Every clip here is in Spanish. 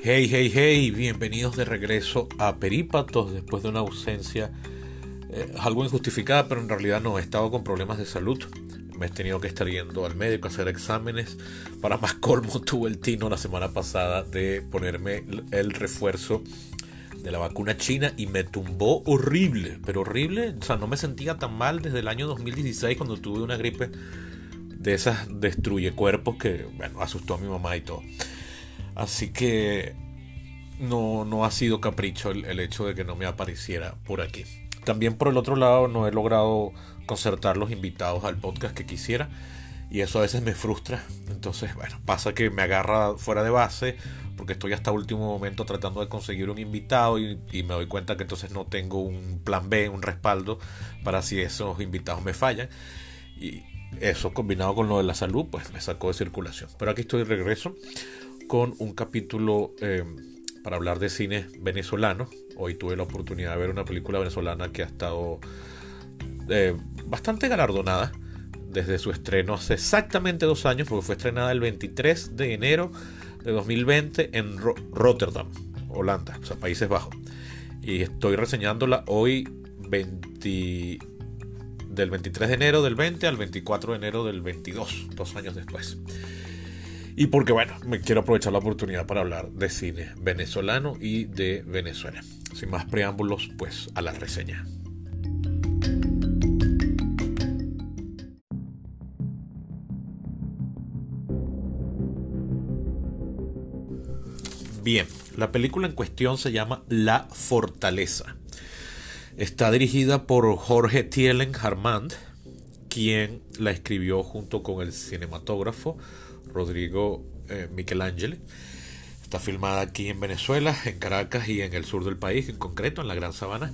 Hey, hey, hey, bienvenidos de regreso a Perípatos después de una ausencia eh, algo injustificada, pero en realidad no, he estado con problemas de salud. Me he tenido que estar yendo al médico a hacer exámenes. Para más colmo, tuve el tino la semana pasada de ponerme el refuerzo de la vacuna china y me tumbó horrible, pero horrible. O sea, no me sentía tan mal desde el año 2016 cuando tuve una gripe de esas destruye cuerpos que, bueno, asustó a mi mamá y todo. Así que no, no ha sido capricho el, hecho de que no me apareciera por aquí. También por el otro lado no he logrado concertar los invitados al podcast que quisiera y eso a veces me frustra. Entonces, bueno, pasa que me agarra fuera de base porque estoy hasta último momento tratando de conseguir un invitado y, y, me doy cuenta que entonces no tengo un plan B, un respaldo para si esos invitados me fallan. Y eso combinado con lo de la salud, pues me sacó de circulación. Pero aquí estoy de regreso con un capítulo eh, para hablar de cine venezolano. Hoy tuve la oportunidad de ver una película venezolana que ha estado eh, bastante galardonada desde su estreno hace exactamente dos años, porque fue estrenada el 23 de enero de 2020 en Rotterdam, Holanda, o sea, Países Bajos. Y estoy reseñándola hoy 20, del 23 de enero del 20 al 24 de enero del 22, dos años después. Y porque, bueno, me quiero aprovechar la oportunidad para hablar de cine venezolano y de Venezuela. Sin más preámbulos, pues a la reseña. Bien, la película en cuestión se llama La Fortaleza. Está dirigida por Jorge Tielen Harmand, quien la escribió junto con el cinematógrafo Rodrigo eh, Michelangelo. Está filmada aquí en Venezuela, en Caracas y en el sur del país, en concreto en la Gran Sabana,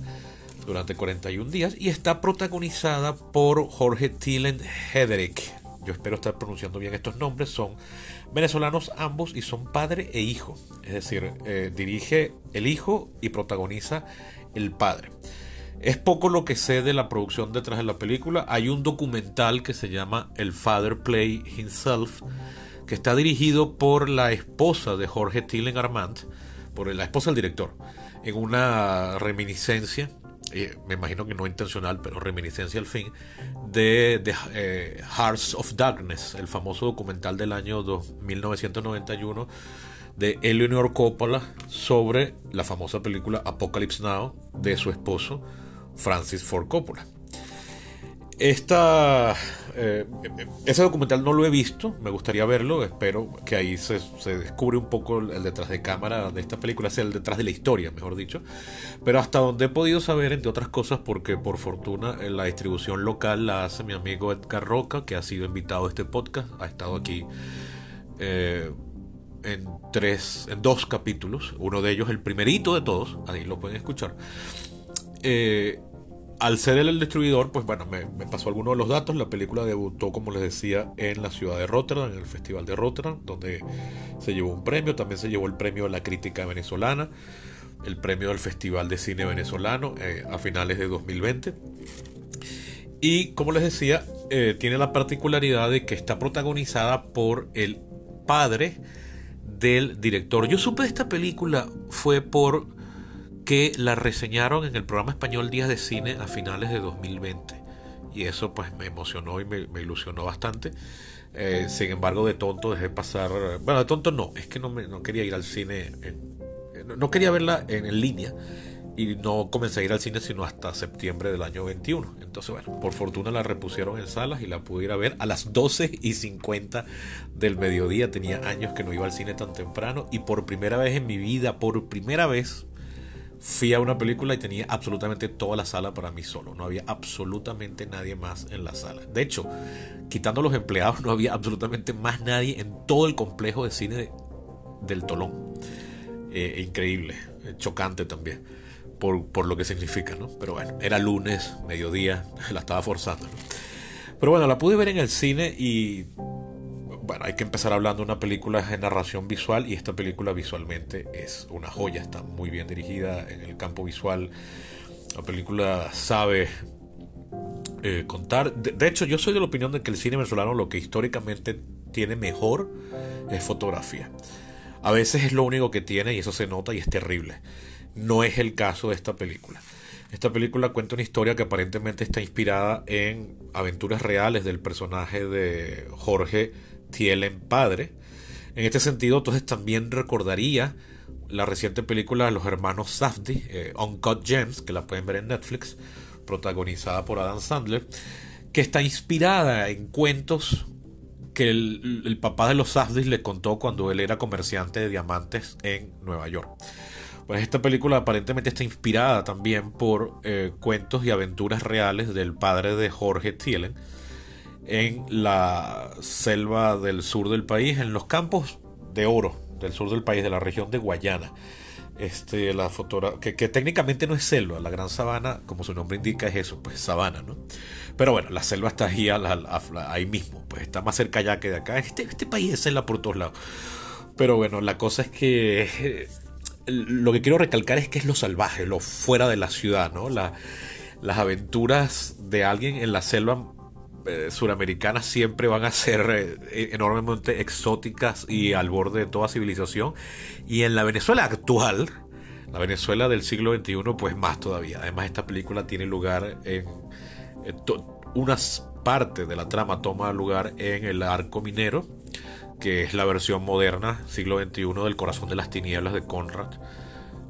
durante 41 días. Y está protagonizada por Jorge Tillen Hederick. Yo espero estar pronunciando bien estos nombres. Son venezolanos ambos y son padre e hijo. Es decir, eh, dirige el hijo y protagoniza el padre. Es poco lo que sé de la producción detrás de la película. Hay un documental que se llama El Father Play Himself que está dirigido por la esposa de Jorge Tillen Armand, por la esposa del director, en una reminiscencia, eh, me imagino que no intencional, pero reminiscencia al fin, de, eh, Hearts of Darkness, el famoso documental del año 1991 de Eleanor Coppola sobre la famosa película Apocalypse Now de su esposo Francis Ford Coppola. Esta, eh, ese documental no lo he visto, me gustaría verlo, espero que ahí se, descubre un poco el, detrás de cámara de esta película, sea el detrás de la historia, mejor dicho. Pero hasta donde he podido saber, entre otras cosas, porque por fortuna la distribución local la hace mi amigo Edgar Roca, que ha sido invitado a este podcast, ha estado aquí eh, en, tres, en dos capítulos, uno de ellos el primerito de todos, ahí lo pueden escuchar. Eh, al ser el distribuidor, pues bueno, me, pasó algunos de los datos. La película debutó, como les decía, en la ciudad de Rotterdam, en el Festival de Rotterdam, donde se llevó un premio. También se llevó el premio de la crítica venezolana, el premio del Festival de Cine Venezolano eh, a finales de 2020. Y como les decía, eh, tiene la particularidad de que está protagonizada por el padre del director. Yo supe de esta película fue por que la reseñaron en el programa español Días de Cine a finales de 2020. Y eso pues me emocionó y me, ilusionó bastante. Eh, sin embargo, de tonto dejé pasar... Bueno, de tonto no, es que no, me, no quería ir al cine, no quería verla en, línea y no comencé a ir al cine sino hasta septiembre del año 21. Entonces, bueno, por fortuna la repusieron en salas y la pude ir a ver a las 12 y 50 del mediodía. Tenía años que no iba al cine tan temprano y por primera vez en mi vida, por primera vez, fui a una película y tenía absolutamente toda la sala para mí solo. No había absolutamente nadie más en la sala. De hecho, quitando los empleados, no había absolutamente más nadie en todo el complejo de cine del Tolón. Eh, increíble, eh, chocante también, por, por, lo que significa, ¿no? Pero bueno, era lunes, mediodía, la estaba forzando. Pero bueno, la pude ver en el cine y bueno, hay que empezar hablando de una película de narración visual y esta película visualmente es una joya, está muy bien dirigida en el campo visual. La película sabe eh, contar. De, hecho, yo soy de la opinión de que el cine venezolano lo que históricamente tiene mejor es fotografía. A veces es lo único que tiene y eso se nota y es terrible. No es el caso de esta película. Esta película cuenta una historia que aparentemente está inspirada en aventuras reales del personaje de Jorge Thielen padre. En este sentido, entonces también recordaría la reciente película de los hermanos Safdie, eh, Uncut Gems, que la pueden ver en Netflix, protagonizada por Adam Sandler, que está inspirada en cuentos que el, papá de los Safdies le contó cuando él era comerciante de diamantes en Nueva York. Pues esta película aparentemente está inspirada también por eh, cuentos y aventuras reales del padre de Jorge Thielen en la selva del sur del país, en los campos de oro del sur del país, de la región de Guayana. Este, la que, que, técnicamente no es selva, la gran sabana, como su nombre indica, es eso, pues sabana, ¿no? Pero bueno, la selva está ahí, ahí mismo, pues está más cerca allá que de acá. Este, este país es selva por todos lados. Pero bueno, la cosa es que eh, lo que quiero recalcar es que es lo salvaje, lo fuera de la ciudad, ¿no? las aventuras de alguien en la selva eh, suramericanas siempre van a ser eh, enormemente exóticas y al borde de toda civilización. Y en la Venezuela actual, la Venezuela del siglo XXI, pues más todavía. Además, esta película tiene lugar en, unas partes de la trama toma lugar en el arco minero que es la versión moderna, siglo XXI, del Corazón de las Tinieblas de Conrad,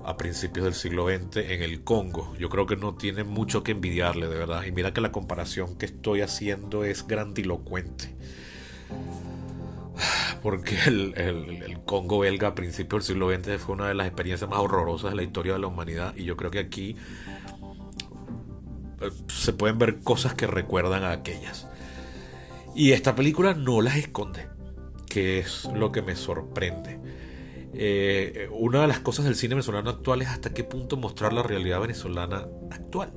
a principios del siglo XX en el Congo. Yo creo que no tiene mucho que envidiarle, de verdad. Y mira que la comparación que estoy haciendo es grandilocuente. Porque el, Congo belga a principios del siglo XX fue una de las experiencias más horrorosas de la historia de la humanidad. Y yo creo que aquí eh, se pueden ver cosas que recuerdan a aquellas. Y esta película no las esconde que es lo que me sorprende. Eh, una de las cosas del cine venezolano actual es hasta qué punto mostrar la realidad venezolana actual.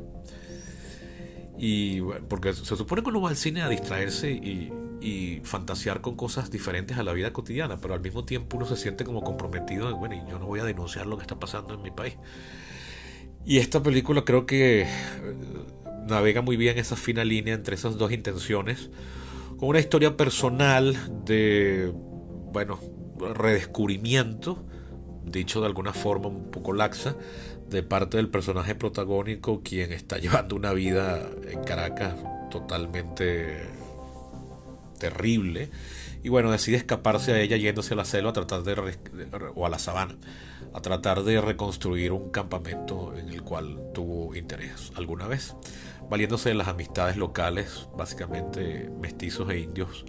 Y porque se supone que uno va al cine a distraerse y, y, fantasear con cosas diferentes a la vida cotidiana, pero al mismo tiempo uno se siente como comprometido bueno, y yo no voy a denunciar lo que está pasando en mi país. Y esta película creo que eh, navega muy bien esa fina línea entre esas dos intenciones con una historia personal de, bueno, redescubrimiento, dicho de alguna forma un poco laxa, de parte del personaje protagónico, quien está llevando una vida en Caracas totalmente terrible. Y bueno, decide escaparse a ella yéndose a la selva a tratar de, o a la sabana, a tratar de reconstruir un campamento en el cual tuvo interés alguna vez valiéndose de las amistades locales, básicamente mestizos e indios,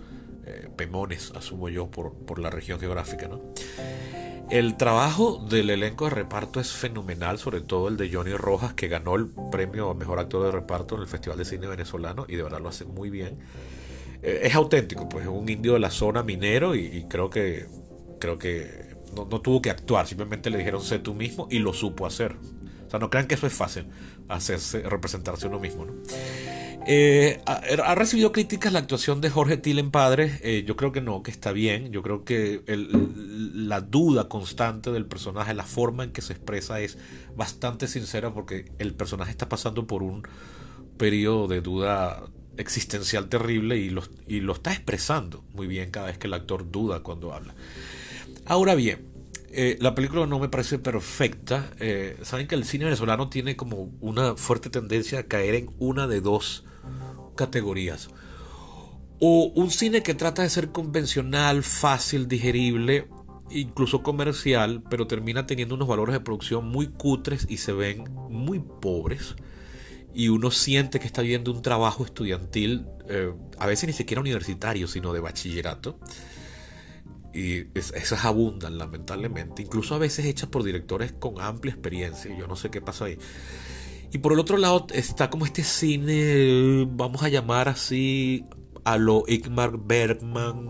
eh, pemones, asumo yo, por, por, la región geográfica. ¿no? El trabajo del elenco de reparto es fenomenal, sobre todo el de Johnny Rojas, que ganó el premio a Mejor Actor de Reparto en el Festival de Cine Venezolano y de verdad lo hace muy bien. Eh, es auténtico, pues es un indio de la zona minero y, creo que, creo que no, no, tuvo que actuar, simplemente le dijeron sé tú mismo y lo supo hacer. O sea, no crean que eso es fácil, hacerse, representarse uno mismo. ¿no? Eh, ha, recibido críticas la actuación de Jorge Tilen padre. Eh, yo creo que no, que está bien. Yo creo que la duda constante del personaje, la forma en que se expresa es bastante sincera porque el personaje está pasando por un periodo de duda existencial terrible y lo, y lo está expresando muy bien cada vez que el actor duda cuando habla. Ahora bien, eh, la película no me parece perfecta. Eh, saben que el cine venezolano tiene como una fuerte tendencia a caer en una de dos categorías. O un cine que trata de ser convencional, fácil, digerible, incluso comercial, pero termina teniendo unos valores de producción muy cutres y se ven muy pobres. Y uno siente que está viendo un trabajo estudiantil, eh, a veces ni siquiera universitario, sino de bachillerato y esas abundan, lamentablemente. Incluso a veces hechas por directores con amplia experiencia. Yo no sé qué pasa ahí. Y por el otro lado está como este cine, vamos a llamar así, a lo Igmar Bergman,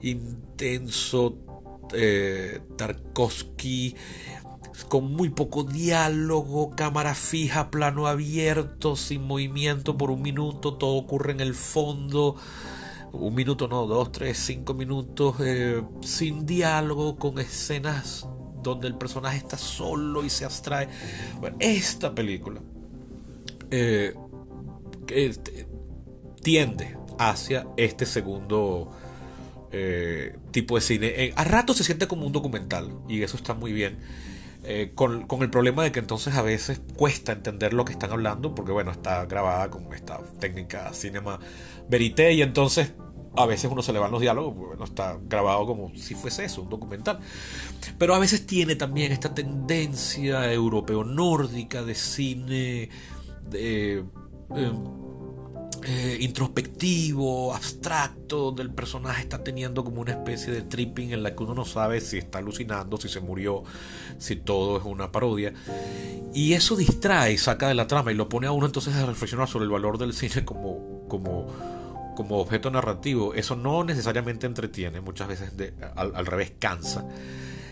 intenso, eh, Tarkovsky, con muy poco diálogo, cámara fija, plano abierto, sin movimiento por un minuto, todo ocurre en el fondo un minuto, no, dos, tres, cinco minutos eh, sin diálogo, con escenas donde el personaje está solo y se abstrae. Bueno, esta película eh, tiende hacia este segundo eh, tipo de cine. Eh, a rato se siente como un documental y eso está muy bien. Eh, con, el problema de que entonces a veces cuesta entender lo que están hablando porque bueno, está grabada con esta técnica cinema verité y entonces a veces uno se le van los diálogos, bueno, está grabado como si fuese eso, un documental. Pero a veces tiene también esta tendencia europeo-nórdica de cine de, eh, introspectivo, abstracto, donde el personaje está teniendo como una especie de tripping en la que uno no sabe si está alucinando, si se murió, si todo es una parodia. Y eso distrae saca de la trama y lo pone a uno entonces a reflexionar sobre el valor del cine como, como, como objeto narrativo. Eso no necesariamente entretiene, muchas veces al, revés cansa.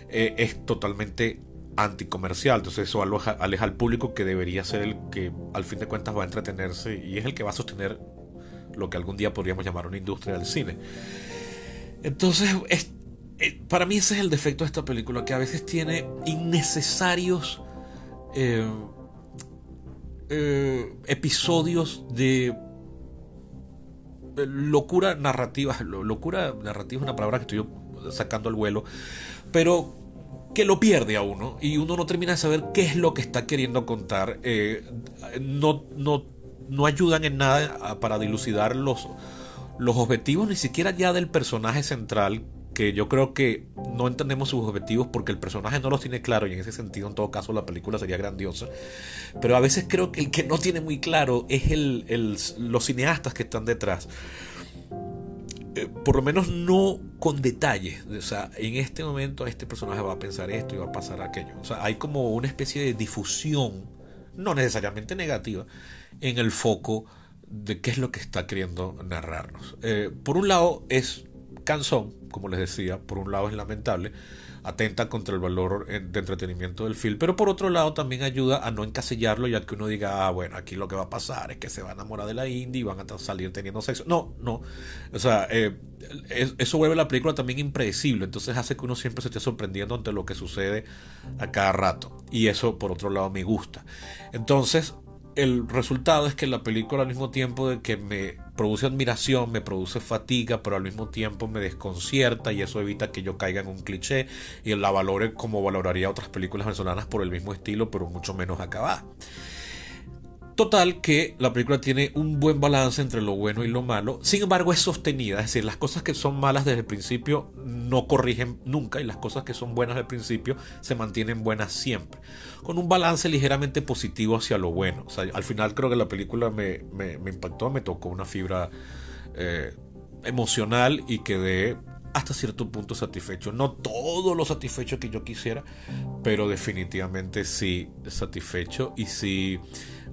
Eh, es totalmente anticomercial. Entonces eso aleja, al público que debería ser el que al fin de cuentas va a entretenerse y es el que va a sostener lo que algún día podríamos llamar una industria del cine. Entonces, es, eh, para mí ese es el defecto de esta película, que a veces tiene innecesarios eh, eh, episodios de locura narrativa. Locura narrativa es una palabra que estoy sacando al vuelo, pero que lo pierde a uno y uno no termina de saber qué es lo que está queriendo contar. Eh, no, no, no ayudan en nada para dilucidar los, los objetivos, ni siquiera ya del personaje central, que yo creo que no entendemos sus objetivos porque el personaje no los tiene claro y en ese sentido en todo caso la película sería grandiosa. Pero a veces creo que el que no tiene muy claro es el, el, los cineastas que están detrás. Eh, por lo menos no con detalles. O sea, en este momento este personaje va a pensar esto y va a pasar aquello. O sea, hay como una especie de difusión, no necesariamente negativa, en el foco de qué es lo que está queriendo narrarnos. Eh, por un lado es cansón, como les decía, por un lado es lamentable, atenta contra el valor de entretenimiento del film, pero por otro lado también ayuda a no encasillarlo ya que uno diga, ah, bueno, aquí lo que va a pasar es que se va a enamorar de la indie y van a salir teniendo sexo. No, no. O sea, eh, eso vuelve la película también impredecible, entonces hace que uno siempre se esté sorprendiendo ante lo que sucede a cada rato. Y eso, por otro lado, me gusta. Entonces, el resultado es que la película al mismo tiempo de que me produce admiración, me produce fatiga, pero al mismo tiempo me desconcierta y eso evita que yo caiga en un cliché y la valore como valoraría otras películas venezolanas por el mismo estilo, pero mucho menos acabada. Total que la película tiene un buen balance entre lo bueno y lo malo, sin embargo es sostenida, es decir, las cosas que son malas desde el principio no corrigen nunca y las cosas que son buenas al principio se mantienen buenas siempre, con un balance ligeramente positivo hacia lo bueno. O sea, al final creo que la película me, impactó, me tocó una fibra eh, emocional y quedé hasta cierto punto satisfecho. No todo lo satisfecho que yo quisiera, pero definitivamente sí satisfecho y sí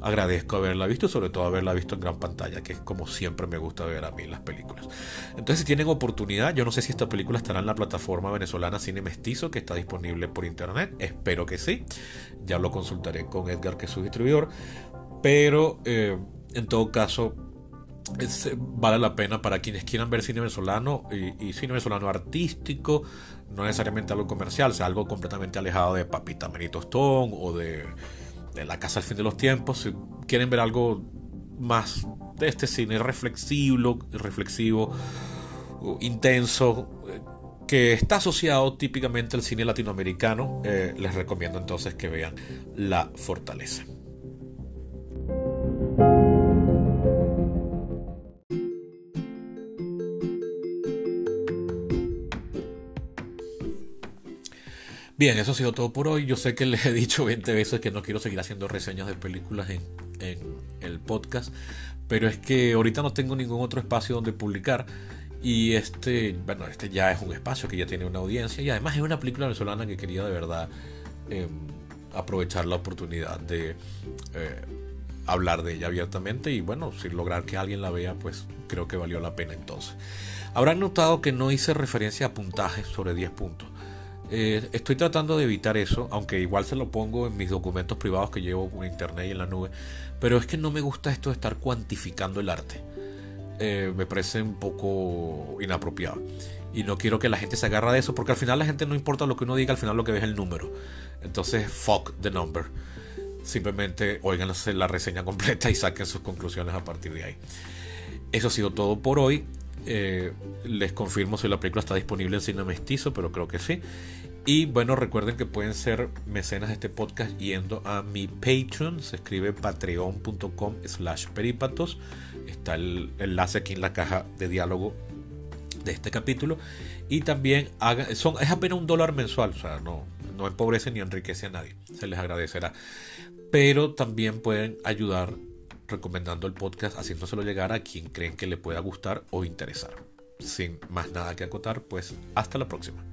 agradezco haberla visto, sobre todo haberla visto en gran pantalla, que es como siempre me gusta ver a mí las películas. Entonces, si tienen oportunidad, yo no sé si esta película estará en la plataforma venezolana Cine Mestizo, que está disponible por internet, espero que sí, ya lo consultaré con Edgar, que es su distribuidor, pero eh, en todo caso, vale la pena para quienes quieran ver cine venezolano y, cine venezolano artístico, no necesariamente algo comercial, sea algo completamente alejado de Papita Menito Stone o de de La Casa al Fin de los Tiempos, si quieren ver algo más de este cine reflexivo, reflexivo intenso, eh, que está asociado típicamente al cine latinoamericano, eh, les recomiendo entonces que vean La Fortaleza. Bien, eso ha sido todo por hoy. Yo sé que les he dicho 20 veces que no quiero seguir haciendo reseñas de películas en, el podcast, pero es que ahorita no tengo ningún otro espacio donde publicar. Y este, bueno, este ya es un espacio que ya tiene una audiencia y además es una película venezolana que quería de verdad em, aprovechar la oportunidad de eh, hablar de ella abiertamente y bueno, si lograr que alguien la vea, pues creo que valió la pena entonces. Habrán notado que no hice referencia a puntajes sobre 10 puntos. Eh, estoy tratando de evitar eso, aunque igual se lo pongo en mis documentos privados que llevo en internet y en la nube. Pero es que no me gusta esto de estar cuantificando el arte. Eh, me parece un poco inapropiado. Y no quiero que la gente se agarra de eso, porque al final la gente no importa lo que uno diga, al final lo que ve es el número. Entonces, fuck the number. Simplemente oigan la reseña completa y saquen sus conclusiones a partir de ahí. Eso ha sido todo por hoy Eh, les confirmo si la película está disponible en cine mestizo, pero creo que sí. Y bueno, recuerden que pueden ser mecenas de este podcast yendo a mi Patreon. Se escribe patreon.com slash peripatos. Está el enlace aquí en la caja de diálogo de este capítulo. Y también haga, son, es apenas un dólar mensual. O sea, no, no empobrece ni enriquece a nadie. Se les agradecerá. Pero también pueden ayudar recomendando el podcast, haciéndoselo llegar a quien creen que le pueda gustar o interesar. Sin más nada que acotar, pues hasta la próxima.